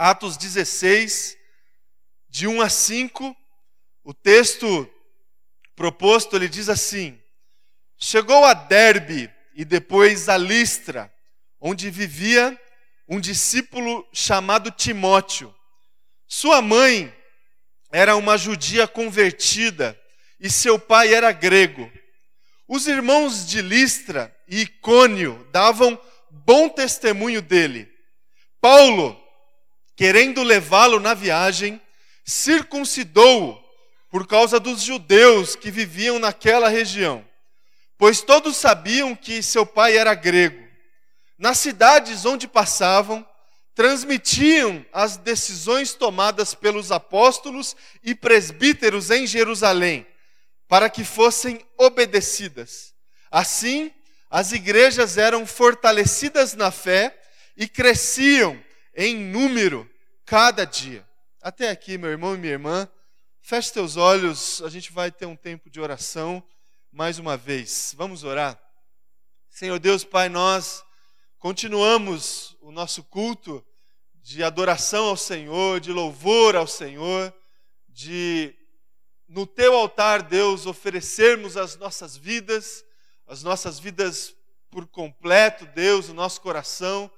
Atos 16, de 1 a 5, o texto proposto ele diz assim: Chegou a Derbe e depois a Listra, onde vivia um discípulo chamado Timóteo. Sua mãe era uma judia convertida e seu pai era grego. Os irmãos de Listra e Icônio davam bom testemunho dele. Paulo, querendo levá-lo na viagem, circuncidou-o por causa dos judeus que viviam naquela região, pois todos sabiam que seu pai era grego. Nas cidades onde passavam, transmitiam as decisões tomadas pelos apóstolos e presbíteros em Jerusalém, para que fossem obedecidas. Assim, as igrejas eram fortalecidas na fé e cresciam em número cada dia. Até aqui, meu irmão e minha irmã, feche teus olhos, a gente vai ter um tempo de oração mais uma vez. Vamos orar. Senhor Deus, Pai, nós continuamos o nosso culto de adoração ao Senhor, de louvor ao Senhor, de no teu altar, Deus, oferecermos as nossas vidas, as nossas vidas por completo, Deus, o nosso coração.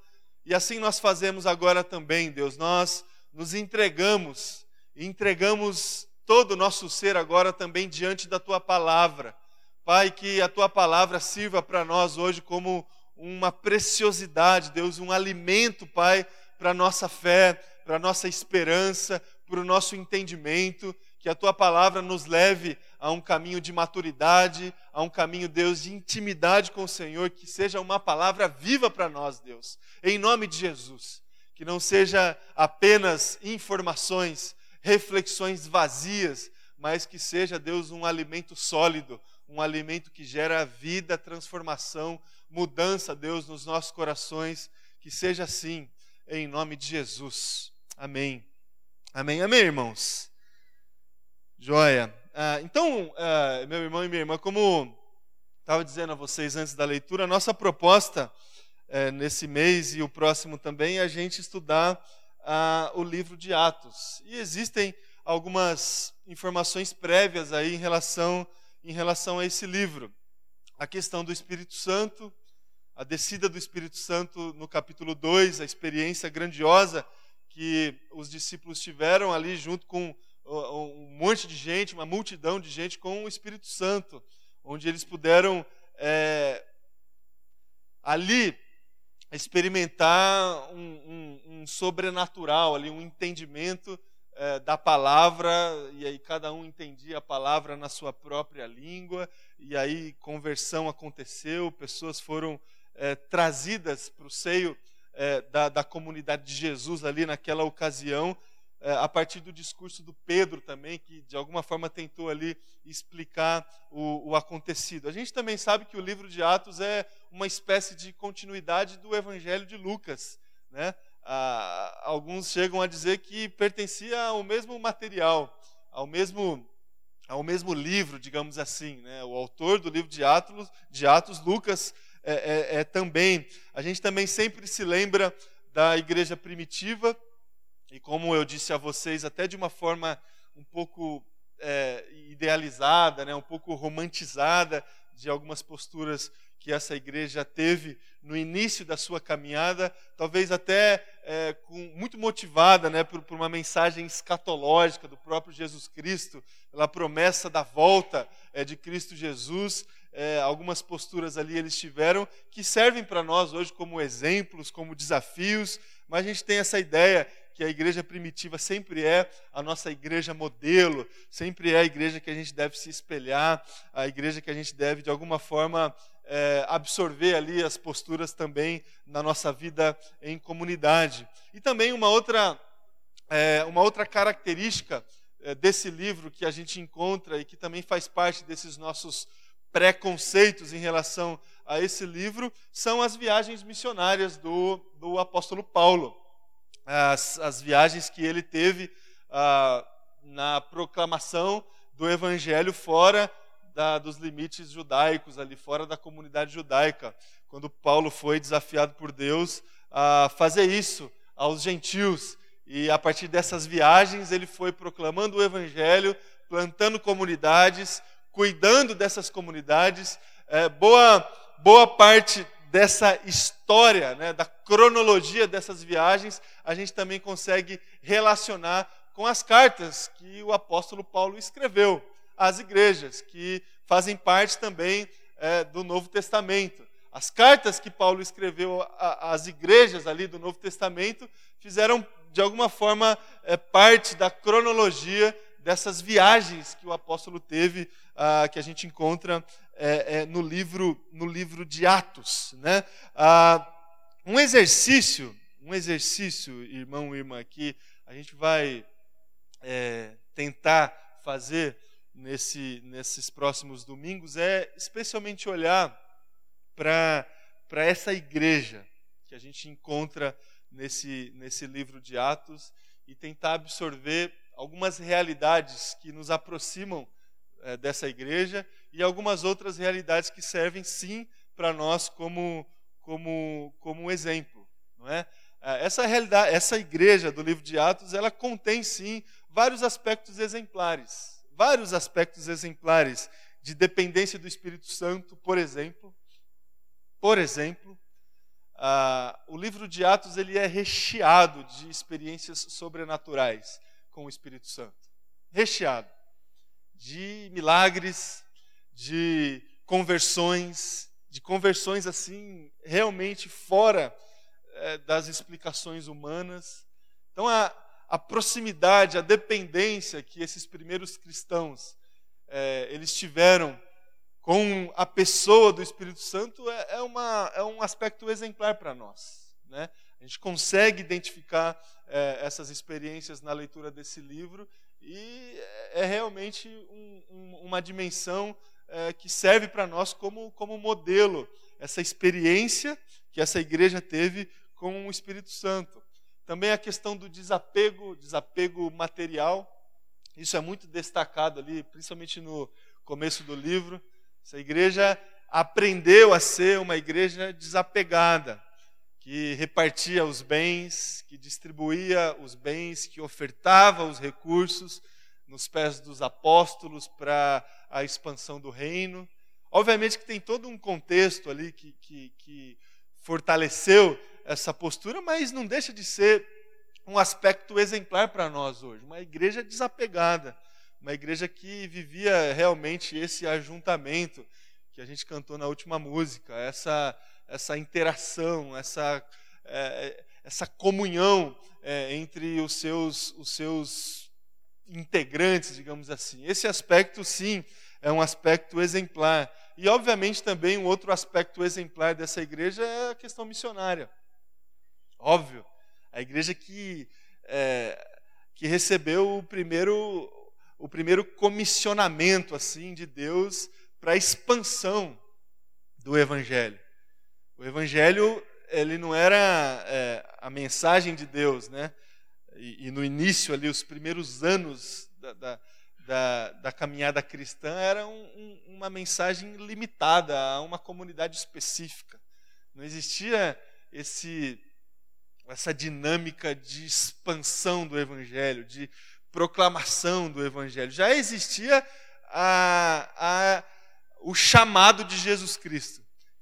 E assim nós fazemos agora também, Deus. Nós nos entregamos, entregamos todo o nosso ser agora também diante da tua palavra. Pai, que a tua palavra sirva para nós hoje como uma preciosidade, Deus, um alimento, Pai, para a nossa fé, para a nossa esperança, para o nosso entendimento. Que a tua palavra nos leve a um caminho de maturidade, a um caminho, Deus, de intimidade com o Senhor, que seja uma palavra viva para nós, Deus, em nome de Jesus. Que não seja apenas informações, reflexões vazias, mas que seja, Deus, um alimento sólido, um alimento que gera vida, transformação, mudança, Deus, nos nossos corações. Que seja assim, em nome de Jesus. Amém. Amém, amém, irmãos. Joia. Ah, então, ah, meu irmão e minha irmã, como estava dizendo a vocês antes da leitura, a nossa proposta eh, nesse mês e o próximo também é a gente estudar ah, o livro de Atos. E existem algumas informações prévias aí em relação, em relação a esse livro. A questão do Espírito Santo, a descida do Espírito Santo no capítulo 2, a experiência grandiosa que os discípulos tiveram ali junto com um monte de gente, uma multidão de gente com o Espírito Santo, onde eles puderam é, ali experimentar um, um, um, sobrenatural, ali um entendimento é, da palavra, e aí cada um entendia a palavra na sua própria língua, e aí conversão aconteceu, pessoas foram é, trazidas para o seio é, da, da, comunidade de Jesus ali naquela ocasião, a partir do discurso do Pedro também, que de alguma forma tentou ali explicar o, o acontecido. A gente também sabe que o livro de Atos é uma espécie de continuidade do Evangelho de Lucas, né? Ah, alguns chegam a dizer que pertencia ao mesmo material, ao mesmo ao mesmo livro, digamos assim. Né? O autor do livro de Atos, de Atos Lucas, é, é, é também. A gente também sempre se lembra da igreja primitiva, e como eu disse a vocês, até de uma forma um pouco é, idealizada, né, um pouco romantizada, de algumas posturas que essa igreja teve no início da sua caminhada, talvez até é, com, muito motivada né, por, por, uma mensagem escatológica do próprio Jesus Cristo, pela promessa da volta é, de Cristo Jesus é, algumas posturas ali eles tiveram que servem para nós hoje como exemplos, como desafios, mas a gente tem essa ideia que a igreja primitiva sempre é a nossa igreja modelo, sempre é a igreja que a gente deve se espelhar, a igreja que a gente deve, de alguma forma, é, absorver ali as posturas também na nossa vida em comunidade. E também uma outra, é, uma outra característica é, desse livro que a gente encontra e que também faz parte desses nossos preconceitos em relação a esse livro são as viagens missionárias do, do apóstolo Paulo. As, as viagens que ele teve ah, na proclamação do evangelho fora da, dos limites judaicos, ali fora da comunidade judaica. Quando Paulo foi desafiado por Deus a fazer isso aos gentios. e a partir dessas viagens ele foi proclamando o evangelho, plantando comunidades, cuidando dessas comunidades. É, boa, boa parte dessa história, né, da cronologia dessas viagens, a gente também consegue relacionar com as cartas que o apóstolo Paulo escreveu às igrejas, que fazem parte também é, do Novo Testamento. As cartas que Paulo escreveu às igrejas ali do Novo Testamento fizeram, de alguma forma, é, parte da cronologia dessas viagens que o apóstolo teve, ah, que a gente encontra é, é, no, livro, no livro de Atos. Né? Ah, um exercício, um exercício, irmão e irmã, que a gente vai é, tentar fazer nesse, nesses próximos domingos é especialmente olhar para essa igreja que a gente encontra nesse, nesse livro de Atos e tentar absorver algumas realidades que nos aproximam é, dessa igreja e algumas outras realidades que servem sim para nós como, como, como exemplo. Não é? é? Essa realidade, essa igreja do livro de Atos, ela contém sim vários aspectos exemplares, vários aspectos exemplares de dependência do Espírito Santo, por exemplo, por exemplo, uh, o livro de Atos ele é recheado de experiências sobrenaturais com o Espírito Santo. Recheado de milagres, de conversões, de conversões assim, realmente fora é, das explicações humanas. Então, a, a proximidade, a dependência que esses primeiros cristãos é, eles tiveram com a pessoa do Espírito Santo é, é, uma, é um aspecto exemplar para nós. Né? A gente consegue identificar é, essas experiências na leitura desse livro e é realmente um, um, uma dimensão é, que serve para nós como, como modelo, essa experiência que essa igreja teve com o Espírito Santo. Também a questão do desapego, desapego material, isso é muito destacado ali, principalmente no começo do livro. Essa igreja aprendeu a ser uma igreja desapegada, que repartia os bens, que distribuía os bens, que ofertava os recursos nos pés dos apóstolos para a expansão do reino. Obviamente que tem todo um contexto ali que, que, que fortaleceu essa postura, mas não deixa de ser um aspecto exemplar para nós hoje. Uma igreja desapegada, uma igreja que vivia realmente esse ajuntamento que a gente cantou na última música, essa, essa interação, essa, é, essa comunhão é, entre os seus, os seus integrantes, digamos assim. Esse aspecto, sim, é um aspecto exemplar. E, obviamente, também um outro aspecto exemplar dessa igreja é a questão missionária. Óbvio, a igreja que, é, que recebeu o primeiro o primeiro comissionamento assim de Deus para a expansão do Evangelho. O Evangelho ele não era é, a mensagem de Deus, né? E, e, no início ali, os primeiros anos da, da, da, da caminhada cristã era um, um, uma mensagem limitada a uma comunidade específica. Não existia esse essa dinâmica de expansão do Evangelho, de proclamação do Evangelho. Já existia a, a, o chamado de Jesus Cristo,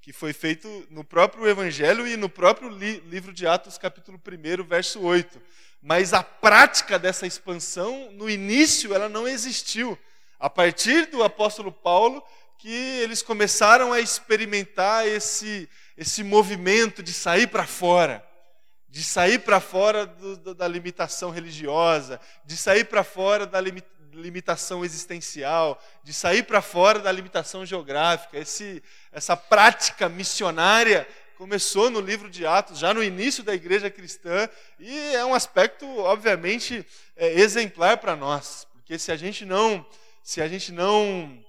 que foi feito no próprio Evangelho e no próprio li, livro de Atos, capítulo 1, verso 8. Mas a prática dessa expansão, no início, ela não existiu. A partir do apóstolo Paulo, que eles começaram a experimentar esse, esse movimento de sair para fora de sair para fora do, do, da limitação religiosa, de sair para fora da limitação existencial, de sair para fora da limitação geográfica. Esse, essa prática missionária começou no livro de Atos, já no início da igreja cristã, e é um aspecto, obviamente, é, exemplar para nós, porque se a gente não, se a gente não,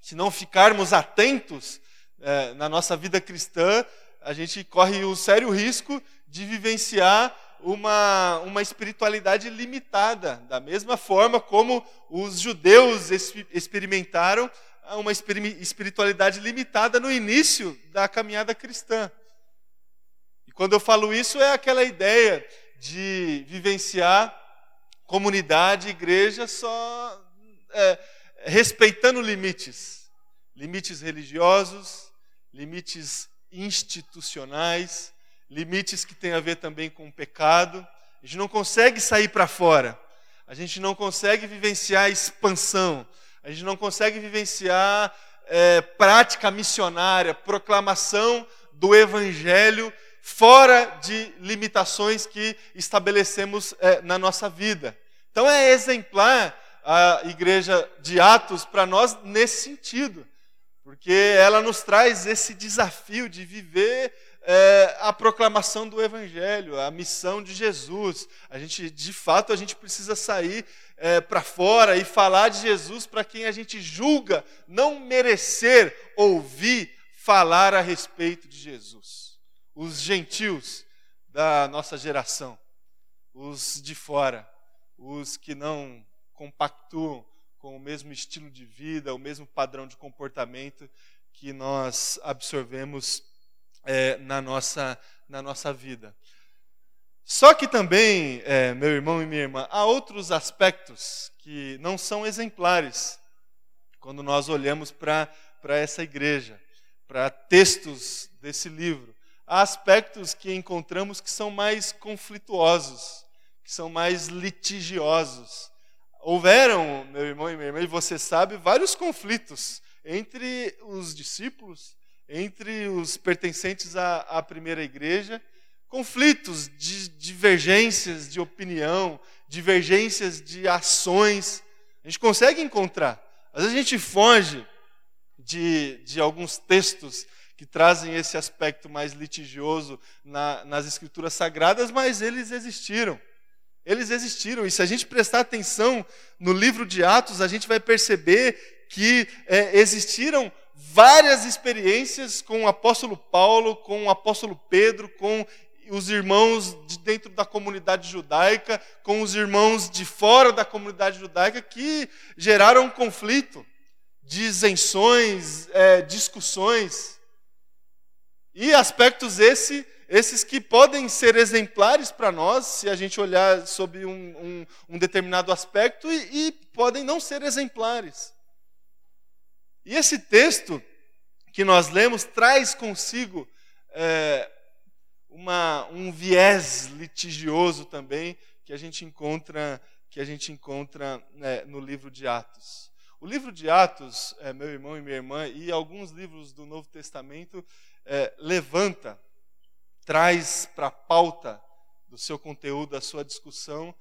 se não ficarmos atentos é, na nossa vida cristã, a gente corre o sério risco de vivenciar uma, uma espiritualidade limitada, da mesma forma como os judeus experimentaram uma espiritualidade limitada no início da caminhada cristã. E quando eu falo isso, é aquela ideia de vivenciar comunidade, igreja, só é, respeitando limites. Limites religiosos, limites institucionais, limites que têm a ver também com o pecado. A gente não consegue sair para fora. A gente não consegue vivenciar expansão. A gente não consegue vivenciar é, prática missionária, proclamação do evangelho fora de limitações que estabelecemos é, na nossa vida. Então é exemplar a igreja de Atos para nós nesse sentido, porque ela nos traz esse desafio de viver é, a proclamação do Evangelho, a missão de Jesus. A gente, de fato, a gente precisa sair é, para fora e falar de Jesus para quem a gente julga não merecer ouvir falar a respeito de Jesus os gentios da nossa geração, os de fora, os que não compactuam com o mesmo estilo de vida, o mesmo padrão de comportamento que nós absorvemos é, na, nossa, na nossa vida. Só que também, é, meu irmão e minha irmã, há outros aspectos que não são exemplares quando nós olhamos para essa igreja, para textos desse livro há aspectos que encontramos que são mais conflituosos, que são mais litigiosos. Houveram, meu irmão e minha irmã, e você sabe, vários conflitos entre os discípulos, entre os pertencentes à, à primeira igreja, conflitos de divergências de opinião, divergências de ações. A gente consegue encontrar. Às vezes a gente foge de, de alguns textos que trazem esse aspecto mais litigioso na, nas escrituras sagradas, mas eles existiram. Eles existiram. E se a gente prestar atenção no livro de Atos, a gente vai perceber que é, existiram várias experiências com o apóstolo Paulo, com o apóstolo Pedro, com os irmãos de dentro da comunidade judaica, com os irmãos de fora da comunidade judaica, que geraram conflito, disenções, é, discussões. E aspectos esse, esses que podem ser exemplares para nós, se a gente olhar sobre um, um, um determinado aspecto, e, e, podem não ser exemplares. E esse texto que nós lemos traz consigo é, uma, um viés litigioso também que a gente encontra que a gente encontra né, no livro de Atos. O livro de Atos, é, meu irmão e minha irmã, e alguns livros do Novo Testamento é, levanta, traz para a pauta do seu conteúdo, da sua discussão,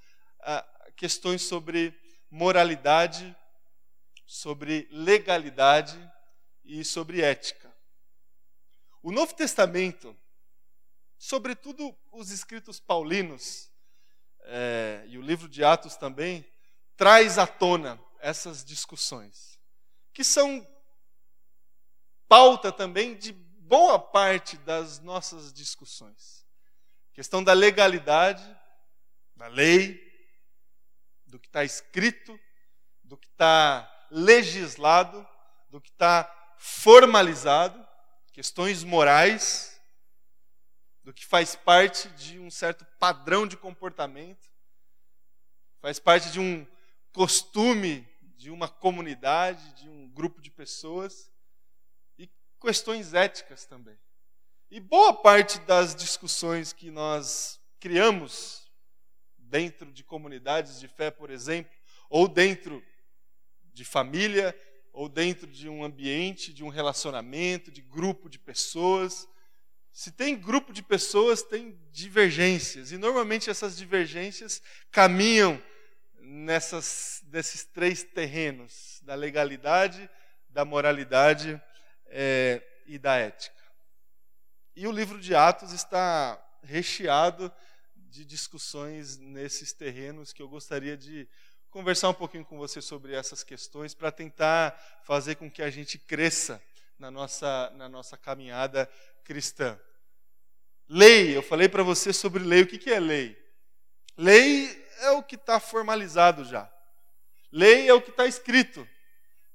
questões sobre moralidade, sobre legalidade e sobre ética. O Novo Testamento, sobretudo os escritos paulinos, é, e o livro de Atos também, traz à tona essas discussões, que são pauta também de boa parte das nossas discussões. Questão da legalidade, da lei, do que está escrito, do que está legislado, do que está formalizado, questões morais, do que faz parte de um certo padrão de comportamento, faz parte de um costume de uma comunidade, de um grupo de pessoas questões éticas também. E boa parte das discussões que nós criamos dentro de comunidades de fé, por exemplo, ou dentro de família, ou dentro de um ambiente, de um relacionamento, de grupo de pessoas. Se tem grupo de pessoas, tem divergências. E normalmente essas divergências caminham nessas, nesses três terrenos: da legalidade, da moralidade é, e da ética. E o livro de Atos está recheado de discussões nesses terrenos que eu gostaria de conversar um pouquinho com você sobre essas questões para tentar fazer com que a gente cresça na nossa, na nossa caminhada cristã. Lei, eu falei para você sobre lei. O que, que é lei? Lei é o que está formalizado já. Lei é o que está escrito.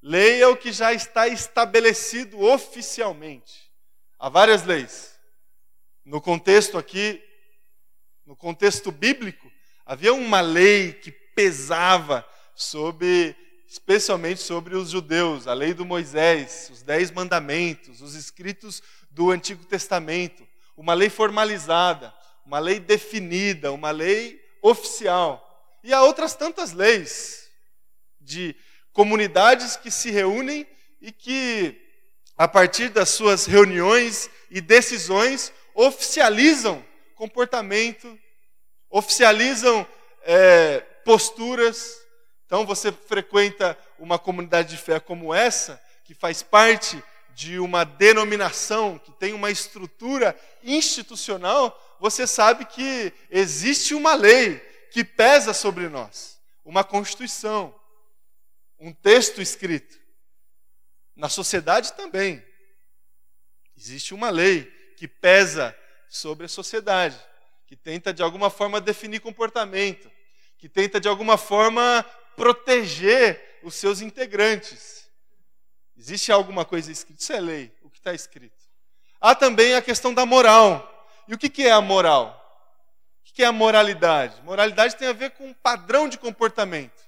Leia o que já está estabelecido oficialmente. Há várias leis. No contexto aqui, no contexto bíblico, havia uma lei que pesava sobre, especialmente sobre os judeus, a lei do Moisés, os dez mandamentos, os escritos do Antigo Testamento, uma lei formalizada, uma lei definida, uma lei oficial. E há outras tantas leis de comunidades que se reúnem e que, a partir das suas reuniões e decisões, oficializam comportamento, oficializam é, posturas. Então, você frequenta uma comunidade de fé como essa, que faz parte de uma denominação, que tem uma estrutura institucional, você sabe que existe uma lei que pesa sobre nós, uma constituição, um texto escrito. Na sociedade também. Existe uma lei que pesa sobre a sociedade, que tenta de alguma forma definir comportamento, que tenta de alguma forma proteger os seus integrantes. Existe alguma coisa escrita? Isso é lei, o que está escrito. Há também a questão da moral. E o que é a moral? O que é a moralidade? Moralidade tem a ver com um padrão de comportamento.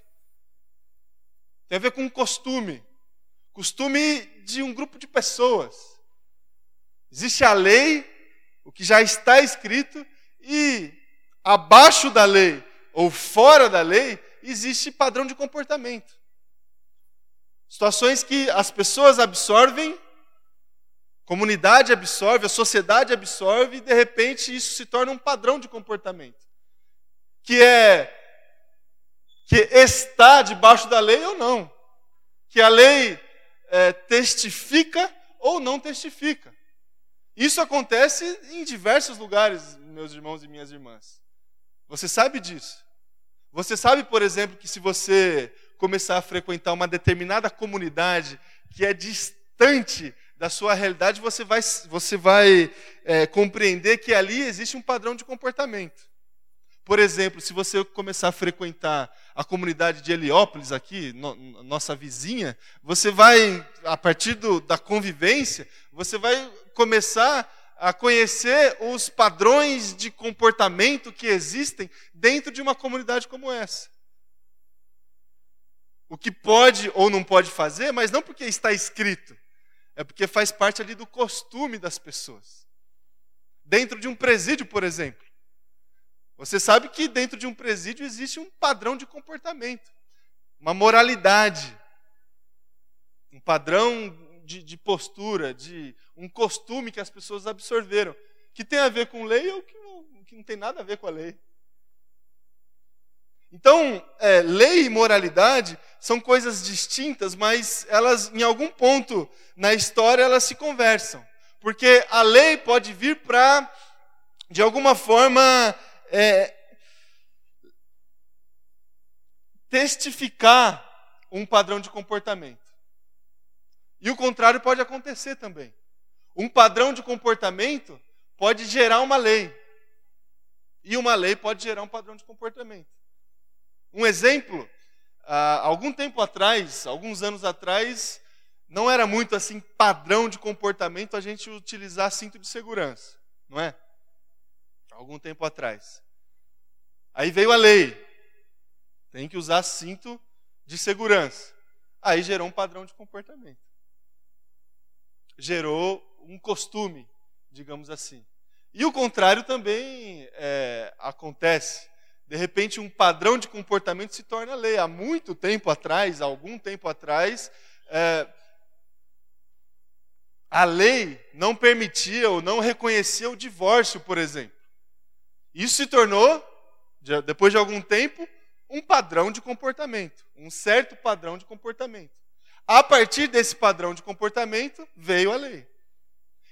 Tem a ver com um costume. Costume de um grupo de pessoas. Existe a lei, o que já está escrito, e abaixo da lei ou fora da lei existe padrão de comportamento. Situações que as pessoas absorvem, comunidade absorve, a sociedade absorve, e de repente isso se torna um padrão de comportamento. Que é que está debaixo da lei ou não. Que a lei é, testifica ou não testifica. Isso acontece em diversos lugares, meus irmãos e minhas irmãs. Você sabe disso. Você sabe, por exemplo, que se você começar a frequentar uma determinada comunidade que é distante da sua realidade, você vai, você vai é, compreender que ali existe um padrão de comportamento. Por exemplo, se você começar a frequentar a comunidade de Heliópolis aqui, no, nossa vizinha, você vai, a partir do, da convivência, você vai começar a conhecer os padrões de comportamento que existem dentro de uma comunidade como essa. O que pode ou não pode fazer, mas não porque está escrito, é porque faz parte ali do costume das pessoas. Dentro de um presídio, por exemplo. Você sabe que dentro de um presídio existe um padrão de comportamento, uma moralidade, um padrão de, de, postura, de um costume que as pessoas absorveram, que tem a ver com lei ou que não, que não tem nada a ver com a lei. Então, é, lei e moralidade são coisas distintas, mas elas, em algum ponto na história, elas se conversam. Porque a lei pode vir para, de alguma forma, é, testificar um padrão de comportamento. E o contrário pode acontecer também. Um padrão de comportamento pode gerar uma lei. E uma lei pode gerar um padrão de comportamento. Um exemplo, algum tempo atrás, alguns anos atrás, não era muito assim padrão de comportamento a gente utilizar cinto de segurança, não é? Algum tempo atrás. Aí veio a lei. Tem que usar cinto de segurança. Aí gerou um padrão de comportamento. Gerou um costume, digamos assim. E o contrário também é, acontece. De repente, um padrão de comportamento se torna lei. Há muito tempo atrás, algum tempo atrás, é, a lei não permitia ou não reconhecia o divórcio, por exemplo. Isso se tornou, depois de algum tempo, um padrão de comportamento, um certo padrão de comportamento. A partir desse padrão de comportamento veio a lei.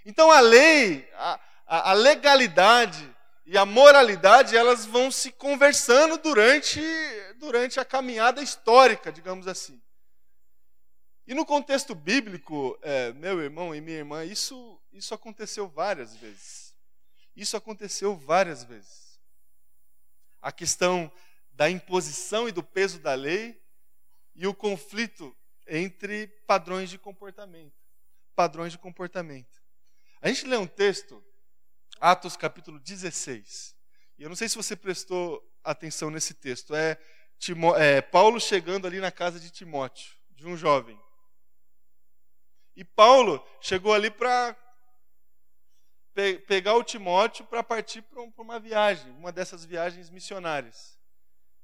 Então a lei, a, a, legalidade e a moralidade, elas vão se conversando durante, durante a caminhada histórica, digamos assim. E no contexto bíblico, é, meu irmão e minha irmã, isso, isso aconteceu várias vezes. Isso aconteceu várias vezes. A questão da imposição e do peso da lei e o conflito entre padrões de comportamento. Padrões de comportamento. A gente lê um texto, Atos capítulo 16. E eu não sei se você prestou atenção nesse texto. É, Timó é Paulo chegando ali na casa de Timóteo, de um jovem. E Paulo chegou ali para pe pegar o Timóteo para partir para um, uma viagem, uma dessas viagens missionárias.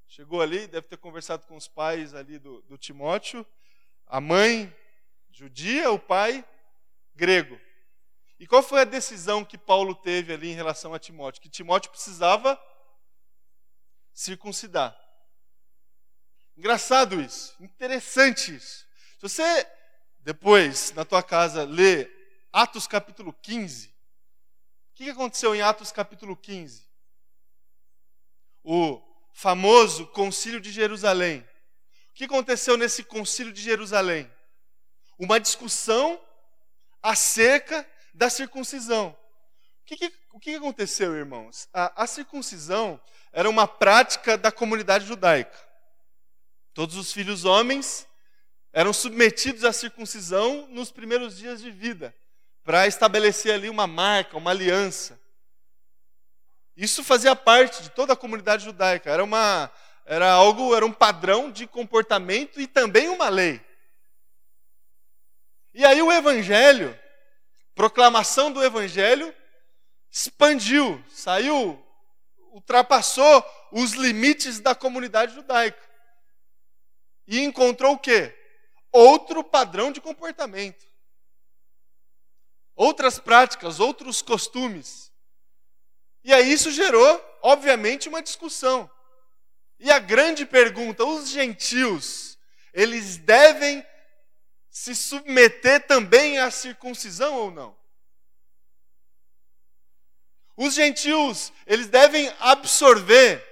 Chegou ali, deve ter conversado com os pais ali do, do Timóteo, a mãe judia, o pai grego. E qual foi a decisão que Paulo teve ali em relação a Timóteo? Que Timóteo precisava circuncidar. Engraçado isso, interessante isso. Se você depois, na tua casa, lê Atos capítulo 15, o que aconteceu em Atos capítulo 15? O famoso concílio de Jerusalém. O que aconteceu nesse concílio de Jerusalém? Uma discussão acerca da circuncisão. O que, o que aconteceu, irmãos? A, a circuncisão era uma prática da comunidade judaica. Todos os filhos homens eram submetidos à circuncisão nos primeiros dias de vida, para estabelecer ali uma marca, uma aliança. Isso fazia parte de toda a comunidade judaica, era uma era algo, era um padrão de comportamento e também uma lei. E aí o evangelho proclamação do evangelho expandiu, saiu, ultrapassou os limites da comunidade judaica. E encontrou o quê? Outro padrão de comportamento. Outras práticas, outros costumes. E aí isso gerou, obviamente, uma discussão. E a grande pergunta: os gentios, eles devem se submeter também à circuncisão ou não? Os gentios, eles devem absorver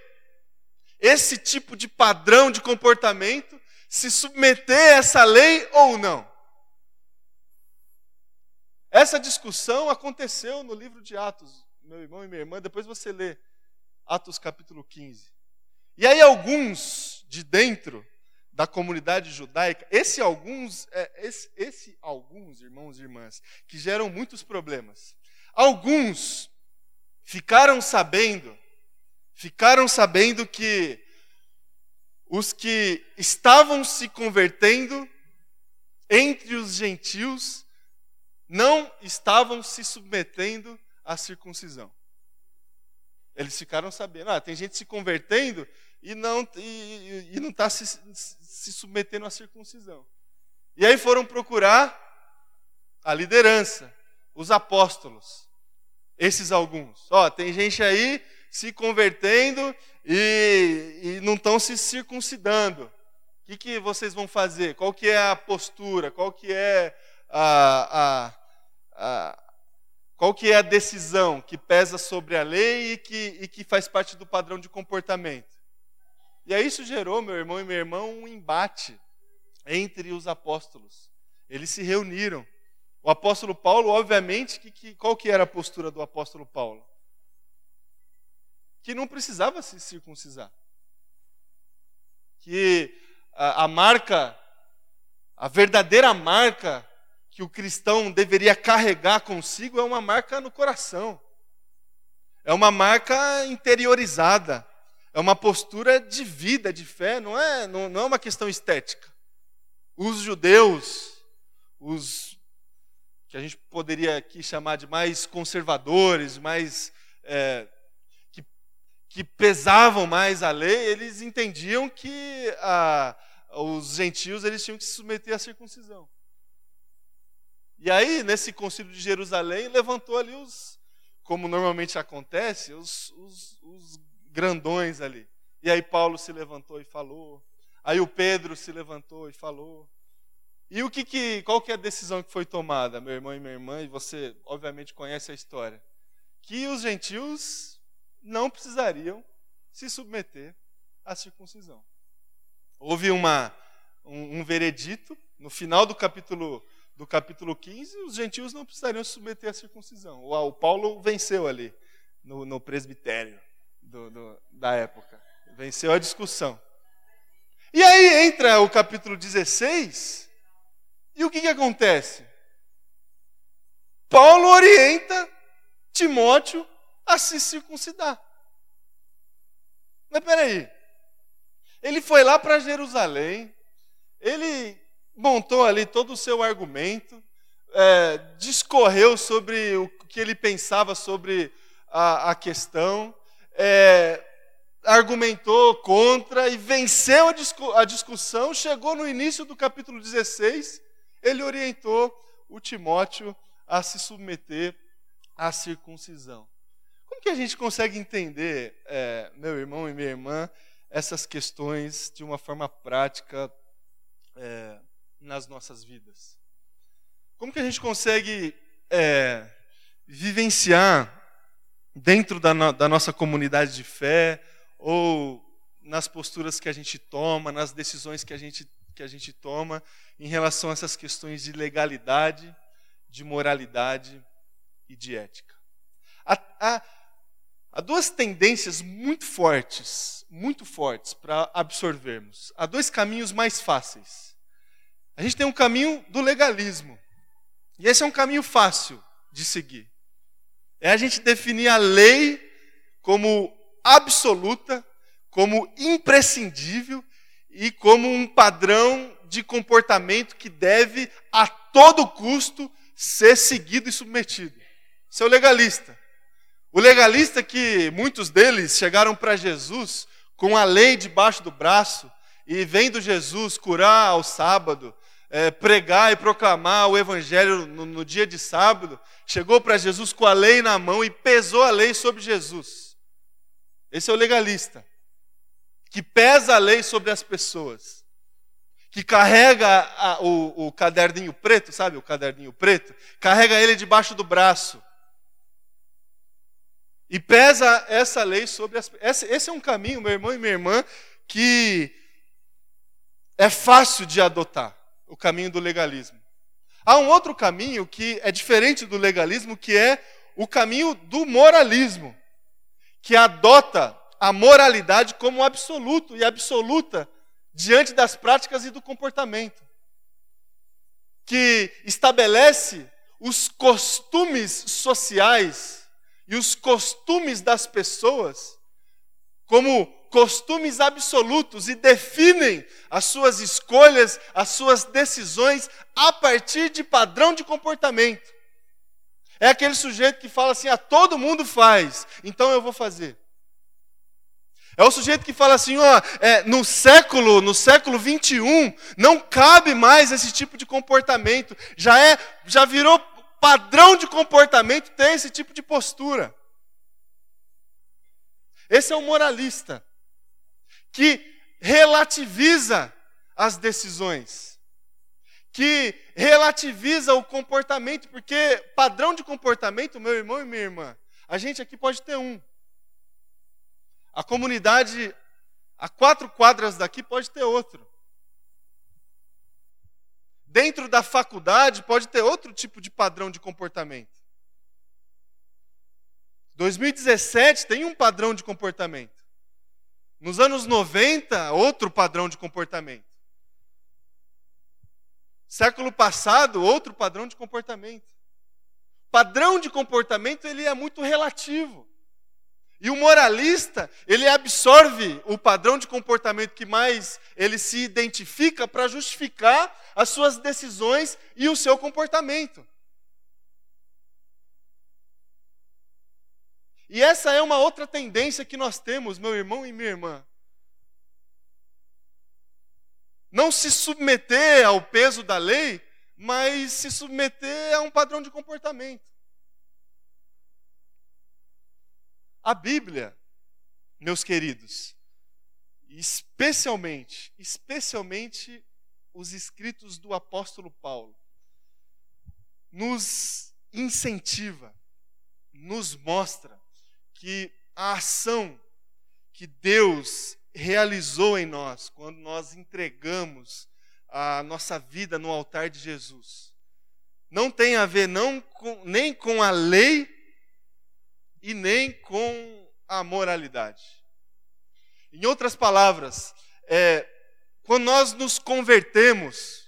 esse tipo de padrão de comportamento, se submeter a essa lei ou não? Essa discussão aconteceu no livro de Atos, meu irmão e minha irmã, depois você lê Atos capítulo 15. E aí alguns de dentro da comunidade judaica, esse alguns, é, esse, esse alguns irmãos e irmãs, que geram muitos problemas. Alguns ficaram sabendo, ficaram sabendo que os que estavam se convertendo entre os gentios não estavam se submetendo à circuncisão. Eles ficaram sabendo, ah, tem gente se convertendo e não e, não está se, se submetendo à circuncisão. E aí foram procurar a liderança, os apóstolos, esses alguns. Ó, tem gente aí se convertendo e, e não estão se circuncidando. O que, que vocês vão fazer? Qual que é a postura? Qual que é a, a, a qual que é a decisão que pesa sobre a lei e que, e que faz parte do padrão de comportamento? E aí isso gerou, meu irmão e minha irmã, um embate entre os apóstolos. Eles se reuniram. O apóstolo Paulo, obviamente, que, que, qual que era a postura do apóstolo Paulo? Que não precisava se circuncisar. Que a, a marca, a verdadeira marca que o cristão deveria carregar consigo é uma marca no coração. É uma marca interiorizada. É uma postura de vida, de fé, não é, não, não é uma questão estética. Os judeus, os que a gente poderia aqui chamar de mais conservadores, mais é, que, que, pesavam mais a lei, eles entendiam que a, os gentios eles tinham que se submeter à circuncisão. E aí, nesse concílio de Jerusalém, levantou ali os, como normalmente acontece, os, os, os grandões ali. E aí Paulo se levantou e falou. Aí o Pedro se levantou e falou. E o que, que qual que é a decisão que foi tomada, meu irmão e minha irmã, e você obviamente conhece a história, que os gentios não precisariam se submeter à circuncisão. Houve uma, um, um veredito no final do capítulo do capítulo 15, os gentios não precisariam se submeter à circuncisão. O, Paulo venceu ali no, no presbitério do, do, da época. Venceu a discussão. E aí entra o capítulo 16, e o que, que acontece? Paulo orienta Timóteo a se circuncidar. Mas peraí, ele foi lá para Jerusalém, ele montou ali todo o seu argumento, é, discorreu sobre o que ele pensava sobre a, a questão, é, argumentou contra e venceu a, discu a discussão. Chegou no início do capítulo 16, ele orientou o Timóteo a se submeter à circuncisão. Como que a gente consegue entender, é, meu irmão e minha irmã, essas questões de uma forma prática é, nas nossas vidas? Como que a gente consegue é, vivenciar dentro da, no, da nossa comunidade de fé ou nas posturas que a gente toma, nas decisões que a gente, que a gente toma em relação a essas questões de legalidade, de moralidade e de ética? Há, há, há duas tendências muito fortes, muito fortes para absorvermos. Há dois caminhos mais fáceis. A gente tem um caminho do legalismo. E esse é um caminho fácil de seguir. É a gente definir a lei como absoluta, como imprescindível e como um padrão de comportamento que deve, a todo custo, ser seguido e submetido. Isso é o legalista. O legalista que muitos deles chegaram para Jesus com a lei debaixo do braço e vendo Jesus curar ao sábado, é, pregar e proclamar o evangelho no, no dia de sábado, chegou para Jesus com a lei na mão e pesou a lei sobre Jesus. Esse é o legalista, que pesa a lei sobre as pessoas, que carrega a, o, o caderninho preto, sabe o caderninho preto? Carrega ele debaixo do braço e pesa essa lei sobre as esse, esse é um caminho, meu irmão e minha irmã, que é fácil de adotar o caminho do legalismo. Há um outro caminho que é diferente do legalismo, que é o caminho do moralismo, que adota a moralidade como absoluto e absoluta diante das práticas e do comportamento, que estabelece os costumes sociais e os costumes das pessoas como costumes absolutos e definem as suas escolhas, as suas decisões a partir de padrão de comportamento. É aquele sujeito que fala assim: a ah, todo mundo faz, então eu vou fazer. É o sujeito que fala assim, ó, é, no século, no século 21, não cabe mais esse tipo de comportamento. Já é, já virou padrão de comportamento ter esse tipo de postura. Esse é o moralista que relativiza as decisões, que relativiza o comportamento, porque padrão de comportamento, meu irmão e minha irmã, a gente aqui pode ter um. A comunidade a quatro quadras daqui pode ter outro. Dentro da faculdade pode ter outro tipo de padrão de comportamento. 2017 tem um padrão de comportamento. Nos anos 90, outro padrão de comportamento. Século passado, outro padrão de comportamento. Padrão de comportamento ele é muito relativo. E o moralista, ele absorve o padrão de comportamento que mais ele se identifica para justificar as suas decisões e o seu comportamento. E essa é uma outra tendência que nós temos, meu irmão e minha irmã. Não se submeter ao peso da lei, mas se submeter a um padrão de comportamento. A Bíblia, meus queridos, especialmente, especialmente os escritos do apóstolo Paulo, nos incentiva, nos mostra que a ação que Deus realizou em nós quando nós entregamos a nossa vida no altar de Jesus não tem a ver não com, nem com a lei e nem com a moralidade. Em outras palavras, é, quando nós nos convertemos,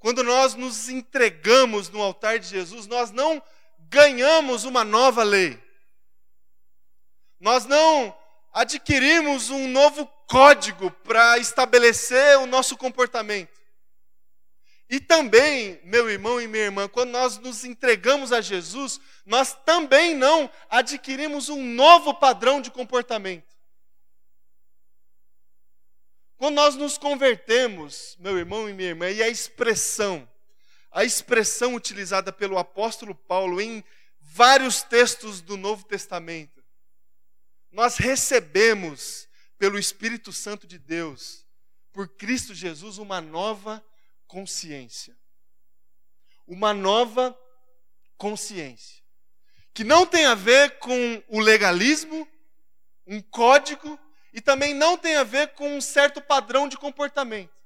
quando nós nos entregamos no altar de Jesus, nós não ganhamos uma nova lei. Nós não adquirimos um novo código para estabelecer o nosso comportamento. E também, meu irmão e minha irmã, quando nós nos entregamos a Jesus, nós também não adquirimos um novo padrão de comportamento. Quando nós nos convertemos, meu irmão e minha irmã, e a expressão, a expressão utilizada pelo apóstolo Paulo em vários textos do Novo Testamento, nós recebemos pelo Espírito Santo de Deus, por Cristo Jesus, uma nova consciência. Uma nova consciência. Que não tem a ver com o legalismo, um código, e também não tem a ver com um certo padrão de comportamento.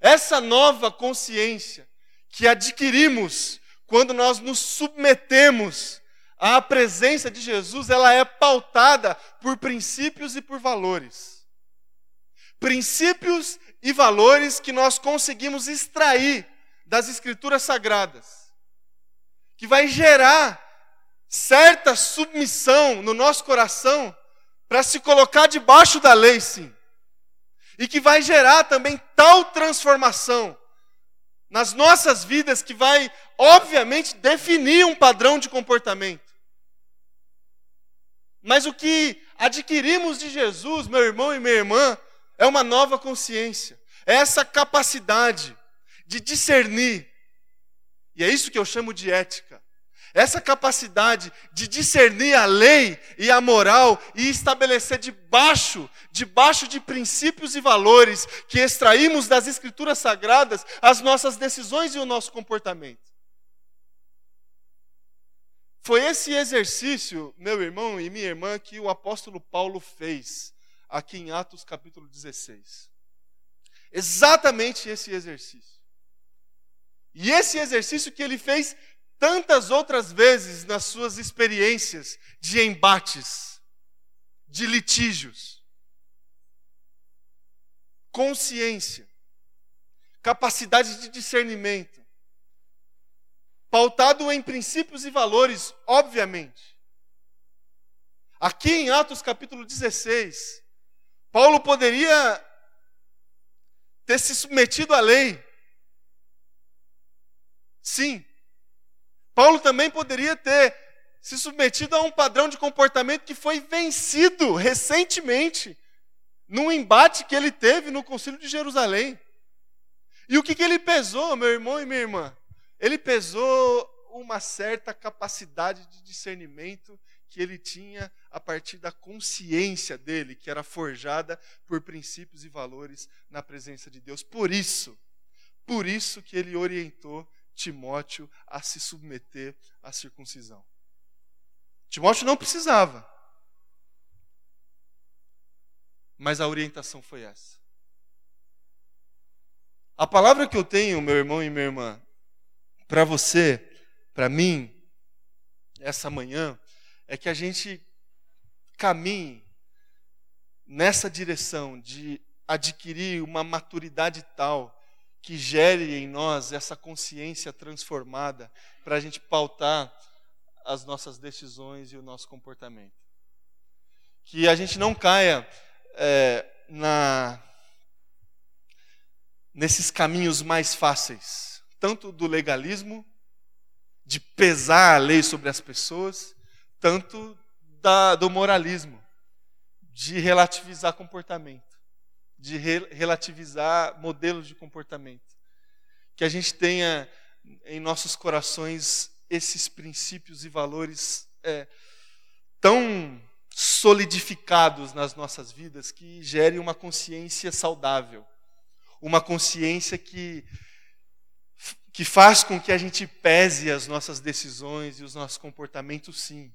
Essa nova consciência que adquirimos quando nós nos submetemos à presença de Jesus, ela é pautada por princípios e por valores. Princípios e valores que nós conseguimos extrair das Escrituras Sagradas, que vai gerar certa submissão no nosso coração para se colocar debaixo da lei, sim, e que vai gerar também tal transformação nas nossas vidas que vai, obviamente, definir um padrão de comportamento. Mas o que adquirimos de Jesus, meu irmão e minha irmã, é uma nova consciência, é essa capacidade de discernir. E é isso que eu chamo de ética. Essa capacidade de discernir a lei e a moral e estabelecer debaixo, debaixo de princípios e valores que extraímos das escrituras sagradas as nossas decisões e o nosso comportamento. Foi esse exercício, meu irmão e minha irmã, que o apóstolo Paulo fez aqui em Atos capítulo 16. Exatamente esse exercício. E esse exercício que ele fez tantas outras vezes nas suas experiências de embates, de litígios. Consciência, capacidade de discernimento, pautado em princípios e valores, obviamente. Aqui em Atos capítulo 16, Paulo poderia ter se submetido à lei. Sim. Paulo também poderia ter se submetido a um padrão de comportamento que foi vencido recentemente num embate que ele teve no Concílio de Jerusalém. E o que, que ele pesou, meu irmão e minha irmã? Ele pesou uma certa capacidade de discernimento que ele tinha a partir da consciência dele, que era forjada por princípios e valores na presença de Deus. Por isso, por isso que ele orientou Timóteo a se submeter à circuncisão. Timóteo não precisava. Mas a orientação foi essa. A palavra que eu tenho, meu irmão e minha irmã, para você, para mim, essa manhã, é que a gente caminhe nessa direção de adquirir uma maturidade tal que gere em nós essa consciência transformada para a gente pautar as nossas decisões e o nosso comportamento. Que a gente não caia é, na, nesses caminhos mais fáceis, tanto do legalismo, de pesar a lei sobre as pessoas, tanto da, do moralismo, de relativizar comportamento, de re, relativizar modelos de comportamento. Que a gente tenha em nossos corações esses princípios e valores é, tão solidificados nas nossas vidas que gere uma consciência saudável, uma consciência que que faz com que a gente pese as nossas decisões e os nossos comportamentos, sim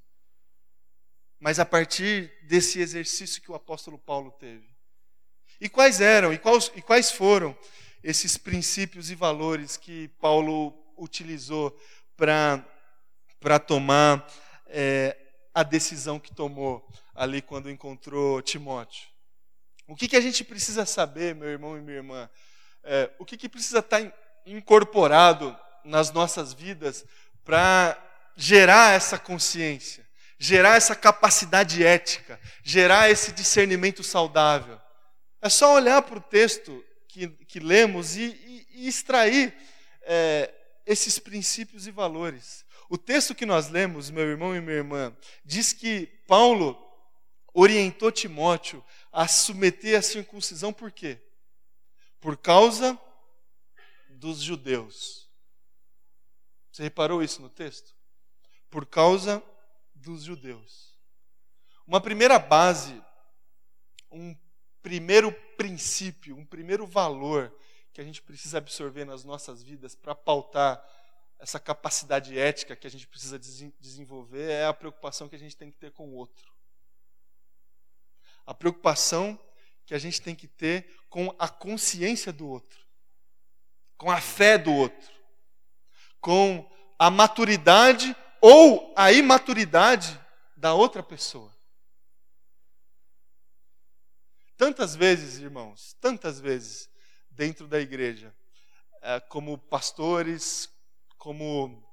mas a partir desse exercício que o apóstolo Paulo teve. E quais eram, e quais, e quais foram esses princípios e valores que Paulo utilizou para tomar é, a decisão que tomou ali quando encontrou Timóteo? O que, que a gente precisa saber, meu irmão e minha irmã? É, o que, que precisa estar tá incorporado nas nossas vidas para gerar essa consciência? gerar essa capacidade ética, gerar esse discernimento saudável. É só olhar para o texto que, que lemos e, e, e extrair é, esses princípios e valores. O texto que nós lemos, meu irmão e minha irmã, diz que Paulo orientou Timóteo a submeter a circuncisão por quê? Por causa dos judeus. Você reparou isso no texto? Por causa dos judeus. Uma primeira base, um primeiro princípio, um primeiro valor que a gente precisa absorver nas nossas vidas para pautar essa capacidade ética que a gente precisa desenvolver é a preocupação que a gente tem que ter com o outro. A preocupação que a gente tem que ter com a consciência do outro, com a fé do outro, com a maturidade ou a imaturidade da outra pessoa. Tantas vezes, irmãos, tantas vezes, dentro da igreja, eh, como pastores, como,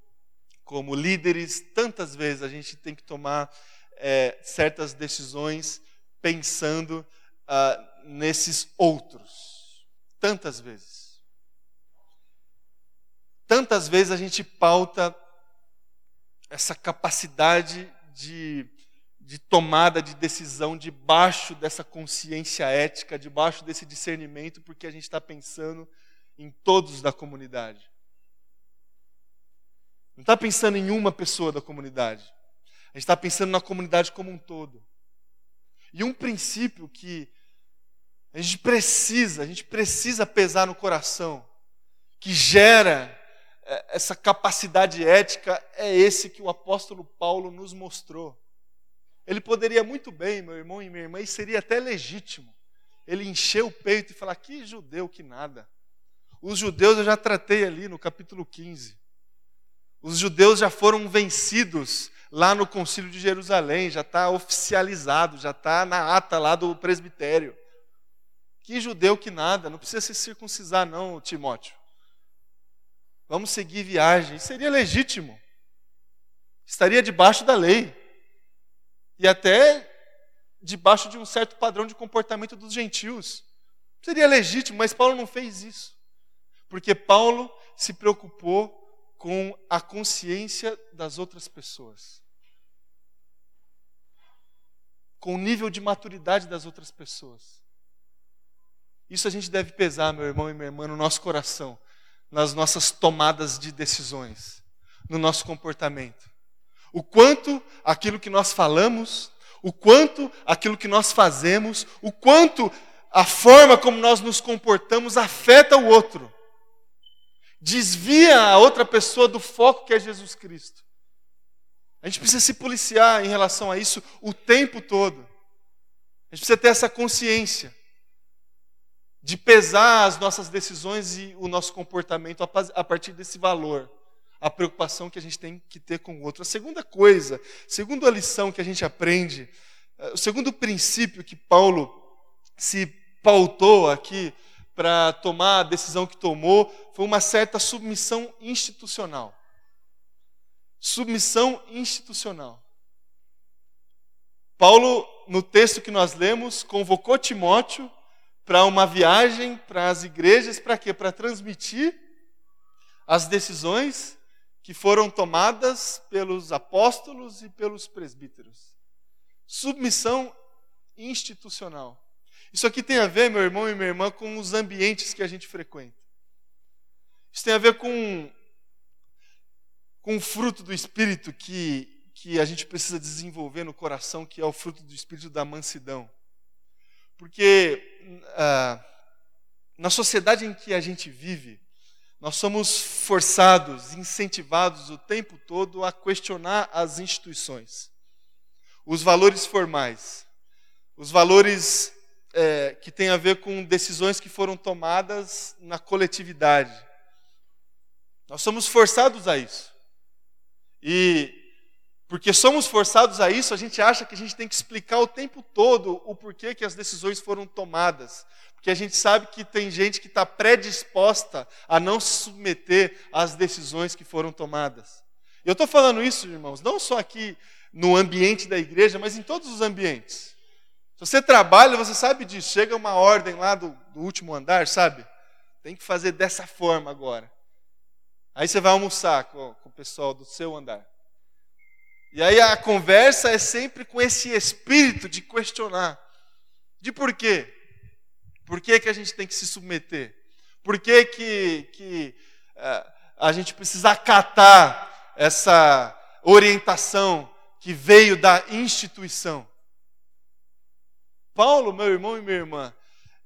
como líderes, tantas vezes a gente tem que tomar é, certas decisões pensando ah, nesses outros. Tantas vezes. Tantas vezes a gente pauta essa capacidade de, de tomada de decisão debaixo dessa consciência ética, debaixo desse discernimento, porque a gente está pensando em todos da comunidade. Não está pensando em uma pessoa da comunidade. A gente está pensando na comunidade como um todo. E um princípio que a gente precisa, a gente precisa pesar no coração, que gera essa capacidade ética, é esse que o apóstolo Paulo nos mostrou. Ele poderia muito bem, meu irmão e minha irmã, e seria até legítimo, ele encher o peito e falar: que judeu, que nada. Os judeus eu já tratei ali no capítulo 15. Os judeus já foram vencidos lá no Concílio de Jerusalém, já está oficializado, já está na ata lá do presbitério. Que judeu que nada, não precisa se circuncisar, não, Timóteo. Vamos seguir viagem. Seria legítimo. Estaria debaixo da lei. E até debaixo de um certo padrão de comportamento dos gentios. Seria legítimo, mas Paulo não fez isso. Porque Paulo se preocupou com a consciência das outras pessoas. Com o nível de maturidade das outras pessoas. Isso a gente deve pesar, meu irmão e minha irmã, no nosso coração, nas nossas tomadas de decisões, no nosso comportamento. O quanto aquilo que nós falamos, o quanto aquilo que nós fazemos, o quanto a forma como nós nos comportamos afeta o outro desvia a outra pessoa do foco que é Jesus Cristo. A gente precisa se policiar em relação a isso o tempo todo. A gente precisa ter essa consciência de pesar as nossas decisões e o nosso comportamento a partir desse valor, a preocupação que a gente tem que ter com o outro. A segunda coisa, segunda lição que a gente aprende, eh, o segundo princípio que Paulo se pautou aqui para tomar a decisão que tomou foi uma certa submissão institucional. Submissão institucional. Paulo, no texto que nós lemos, convocou Timóteo para uma viagem para as igrejas, para quê? Para transmitir as decisões que foram tomadas pelos apóstolos e pelos presbíteros. Submissão institucional. Isso aqui tem a ver, meu irmão e minha irmã, com os ambientes que a gente frequenta. Isso tem a ver com, com o fruto do Espírito que, que a gente precisa desenvolver no coração, que é o fruto do Espírito da mansidão. Porque ah, na sociedade em que a gente vive, nós somos forçados, incentivados o tempo todo a questionar as instituições, os valores formais, os valores é, que tem a ver com decisões que foram tomadas na coletividade. Nós somos forçados a isso. E porque somos forçados a isso, a gente acha que a gente tem que explicar o tempo todo o porquê que as decisões foram tomadas. Porque a gente sabe que tem gente que está predisposta a não se submeter às decisões que foram tomadas. Eu estou falando isso, irmãos, não só aqui no ambiente da igreja, mas em todos os ambientes. Se você trabalha, você sabe disso. Chega uma ordem lá do, do último andar, sabe? Tem que fazer dessa forma agora. Aí você vai almoçar com, com o pessoal do seu andar. E aí a conversa é sempre com esse espírito de questionar. De por quê? Por que, que a gente tem que se submeter? Por que, que, que uh, a gente precisa acatar essa orientação que veio da instituição? Paulo, meu irmão e minha irmã,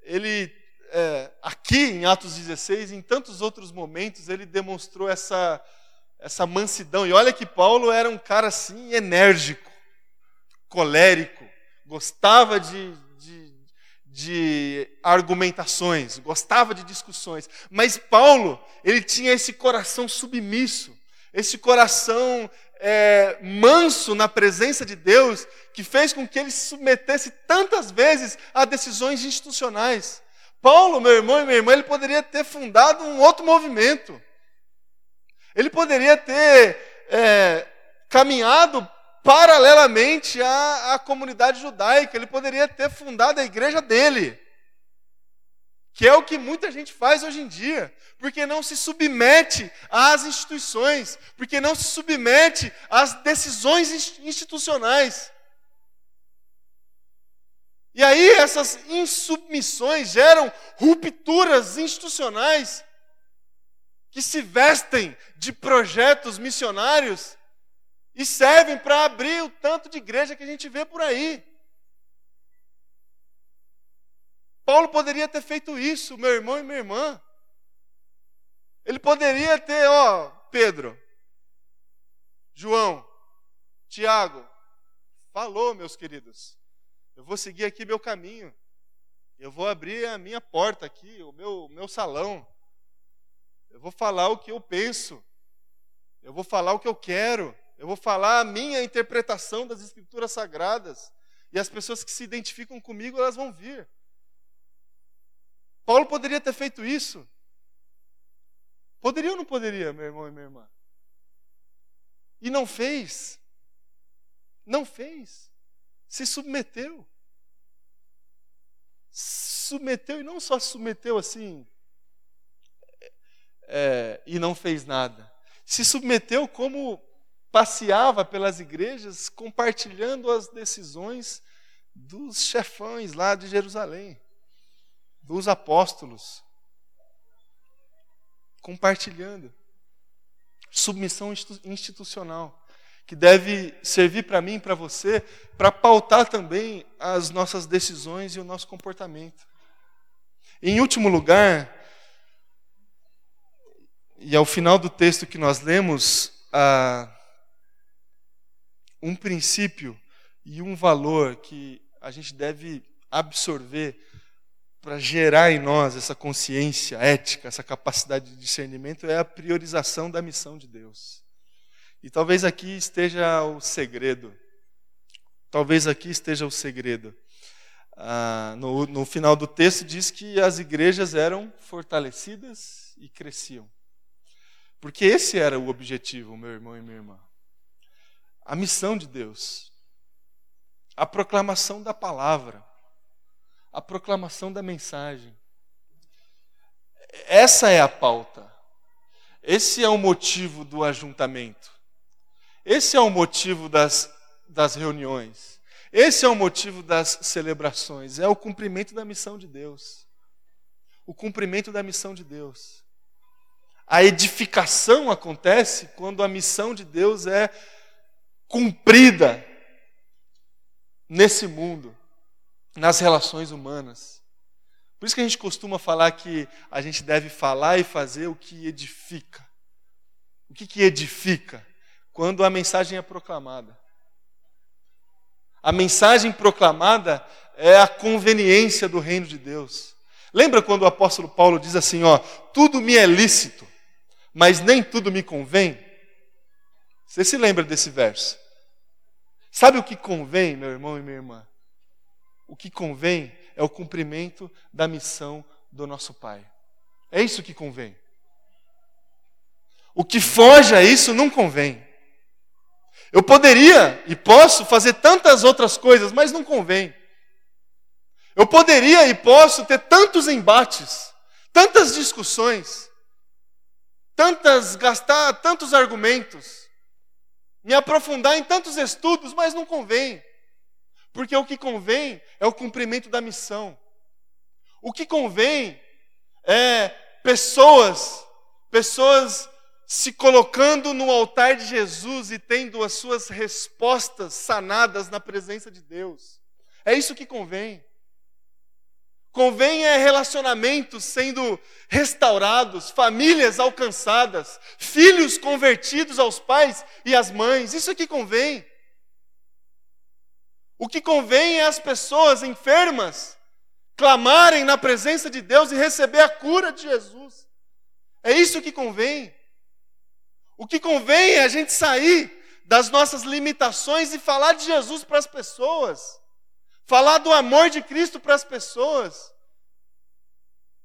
ele é, aqui em Atos 16, em tantos outros momentos, ele demonstrou essa, essa mansidão. E olha que Paulo era um cara assim enérgico, colérico, gostava de, de, de argumentações, gostava de discussões. Mas Paulo, ele tinha esse coração submisso, esse coração é, manso na presença de Deus, que fez com que ele se submetesse tantas vezes a decisões institucionais. Paulo, meu irmão e minha irmã, ele poderia ter fundado um outro movimento. Ele poderia ter é, caminhado paralelamente à, à comunidade judaica, ele poderia ter fundado a igreja dele. Que é o que muita gente faz hoje em dia, porque não se submete às instituições, porque não se submete às decisões institucionais. E aí essas insubmissões geram rupturas institucionais que se vestem de projetos missionários e servem para abrir o tanto de igreja que a gente vê por aí. Paulo poderia ter feito isso, meu irmão e minha irmã. Ele poderia ter, ó, Pedro, João, Tiago, falou, meus queridos. Eu vou seguir aqui meu caminho. Eu vou abrir a minha porta aqui, o meu, meu salão. Eu vou falar o que eu penso. Eu vou falar o que eu quero. Eu vou falar a minha interpretação das escrituras sagradas. E as pessoas que se identificam comigo, elas vão vir. Paulo poderia ter feito isso. Poderia ou não poderia, meu irmão e minha irmã? E não fez. Não fez. Se submeteu. Submeteu e não só submeteu assim, é, e não fez nada. Se submeteu como passeava pelas igrejas compartilhando as decisões dos chefões lá de Jerusalém, dos apóstolos. Compartilhando. Submissão institucional, que deve servir para mim para você, para pautar também as nossas decisões e o nosso comportamento. Em último lugar, e ao final do texto que nós lemos, um princípio e um valor que a gente deve absorver para gerar em nós essa consciência ética, essa capacidade de discernimento, é a priorização da missão de Deus. E talvez aqui esteja o segredo. Talvez aqui esteja o segredo. Ah, no, no final do texto diz que as igrejas eram fortalecidas e cresciam. Porque esse era o objetivo, meu irmão e minha irmã. A missão de Deus. A proclamação da palavra. A proclamação da mensagem. Essa é a pauta. Esse é o motivo do ajuntamento. Esse é o motivo das, das reuniões. Esse é o motivo das celebrações. É o cumprimento da missão de Deus. O cumprimento da missão de Deus. A edificação acontece quando a missão de Deus é cumprida nesse mundo, nas relações humanas. Por isso que a gente costuma falar que a gente deve falar e fazer o que edifica. O que, que edifica? Quando a mensagem é proclamada. A mensagem proclamada é a conveniência do reino de Deus. Lembra quando o apóstolo Paulo diz assim: ó, tudo me é lícito, mas nem tudo me convém. Você se lembra desse verso? Sabe o que convém, meu irmão e minha irmã? O que convém é o cumprimento da missão do nosso Pai. É isso que convém. O que foge a isso não convém. Eu poderia e posso fazer tantas outras coisas, mas não convém. Eu poderia e posso ter tantos embates, tantas discussões, tantas gastar tantos argumentos, me aprofundar em tantos estudos, mas não convém. Porque o que convém é o cumprimento da missão. O que convém é pessoas, pessoas se colocando no altar de Jesus e tendo as suas respostas sanadas na presença de Deus. É isso que convém. Convém é relacionamentos sendo restaurados, famílias alcançadas, filhos convertidos aos pais e às mães. Isso é que convém. O que convém é as pessoas enfermas clamarem na presença de Deus e receber a cura de Jesus. É isso que convém. O que convém é a gente sair das nossas limitações e falar de Jesus para as pessoas. Falar do amor de Cristo para as pessoas.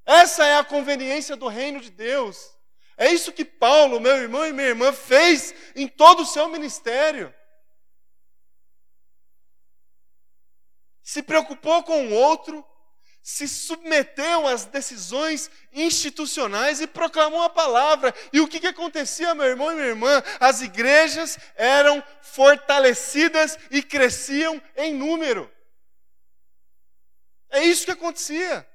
Essa é a conveniência do reino de Deus. É isso que Paulo, meu irmão e minha irmã, fez em todo o seu ministério. Se preocupou com o outro, se submeteu às decisões institucionais e proclamou a palavra. E o que, que acontecia, meu irmão e minha irmã? As igrejas eram fortalecidas e cresciam em número. É isso que acontecia.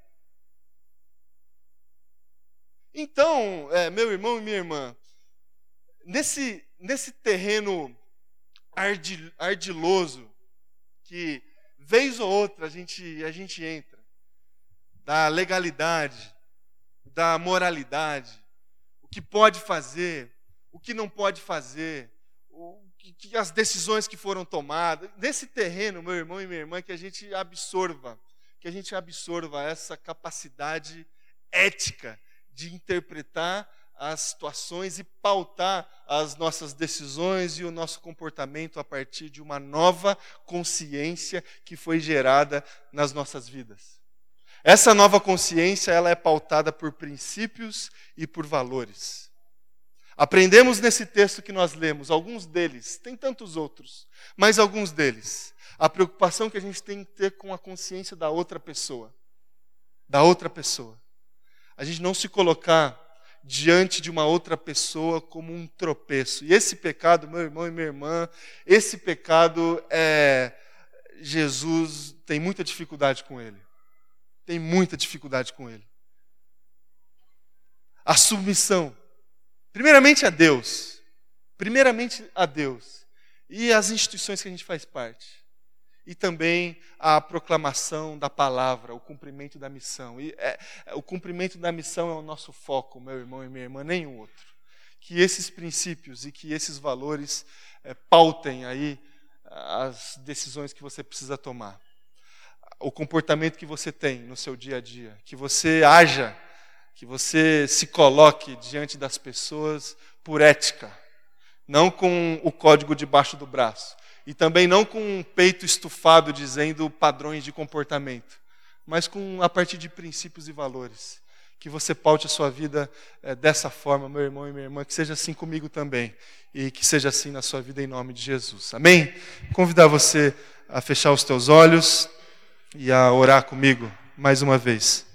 Então, é, meu irmão e minha irmã, nesse, nesse terreno ardiloso, que vez ou outra a gente, a gente entra, da legalidade, da moralidade, o que pode fazer, o que não pode fazer, o que, que as decisões que foram tomadas. Nesse terreno, meu irmão e minha irmã, que a gente absorva, que a gente absorva essa capacidade ética de interpretar as situações e pautar as nossas decisões e o nosso comportamento a partir de uma nova consciência que foi gerada nas nossas vidas. Essa nova consciência, ela é pautada por princípios e por valores. Aprendemos nesse texto que nós lemos, alguns deles, tem tantos outros, mas alguns deles, a preocupação que a gente tem que ter com a consciência da outra pessoa. Da outra pessoa. A gente não se colocar diante de uma outra pessoa como um tropeço. E esse pecado, meu irmão e minha irmã, esse pecado é. Jesus tem muita dificuldade com ele tem muita dificuldade com ele. A submissão, primeiramente a Deus, primeiramente a Deus e as instituições que a gente faz parte. E também a proclamação da palavra, o cumprimento da missão. E é, o cumprimento da missão é o nosso foco, meu irmão e minha irmã, nenhum outro. Que esses princípios e que esses valores é, pautem aí as decisões que você precisa tomar o comportamento que você tem no seu dia a dia, que você haja, que você se coloque diante das pessoas por ética, não com o código debaixo do braço, e também não com um peito estufado dizendo padrões de comportamento, mas com a partir de princípios e valores. Que você paute a sua vida é, dessa forma, meu irmão e minha irmã, que seja assim comigo também, e que seja assim na sua vida em nome de Jesus. Amém? Convidar você a fechar os teus olhos e a orar comigo mais uma vez.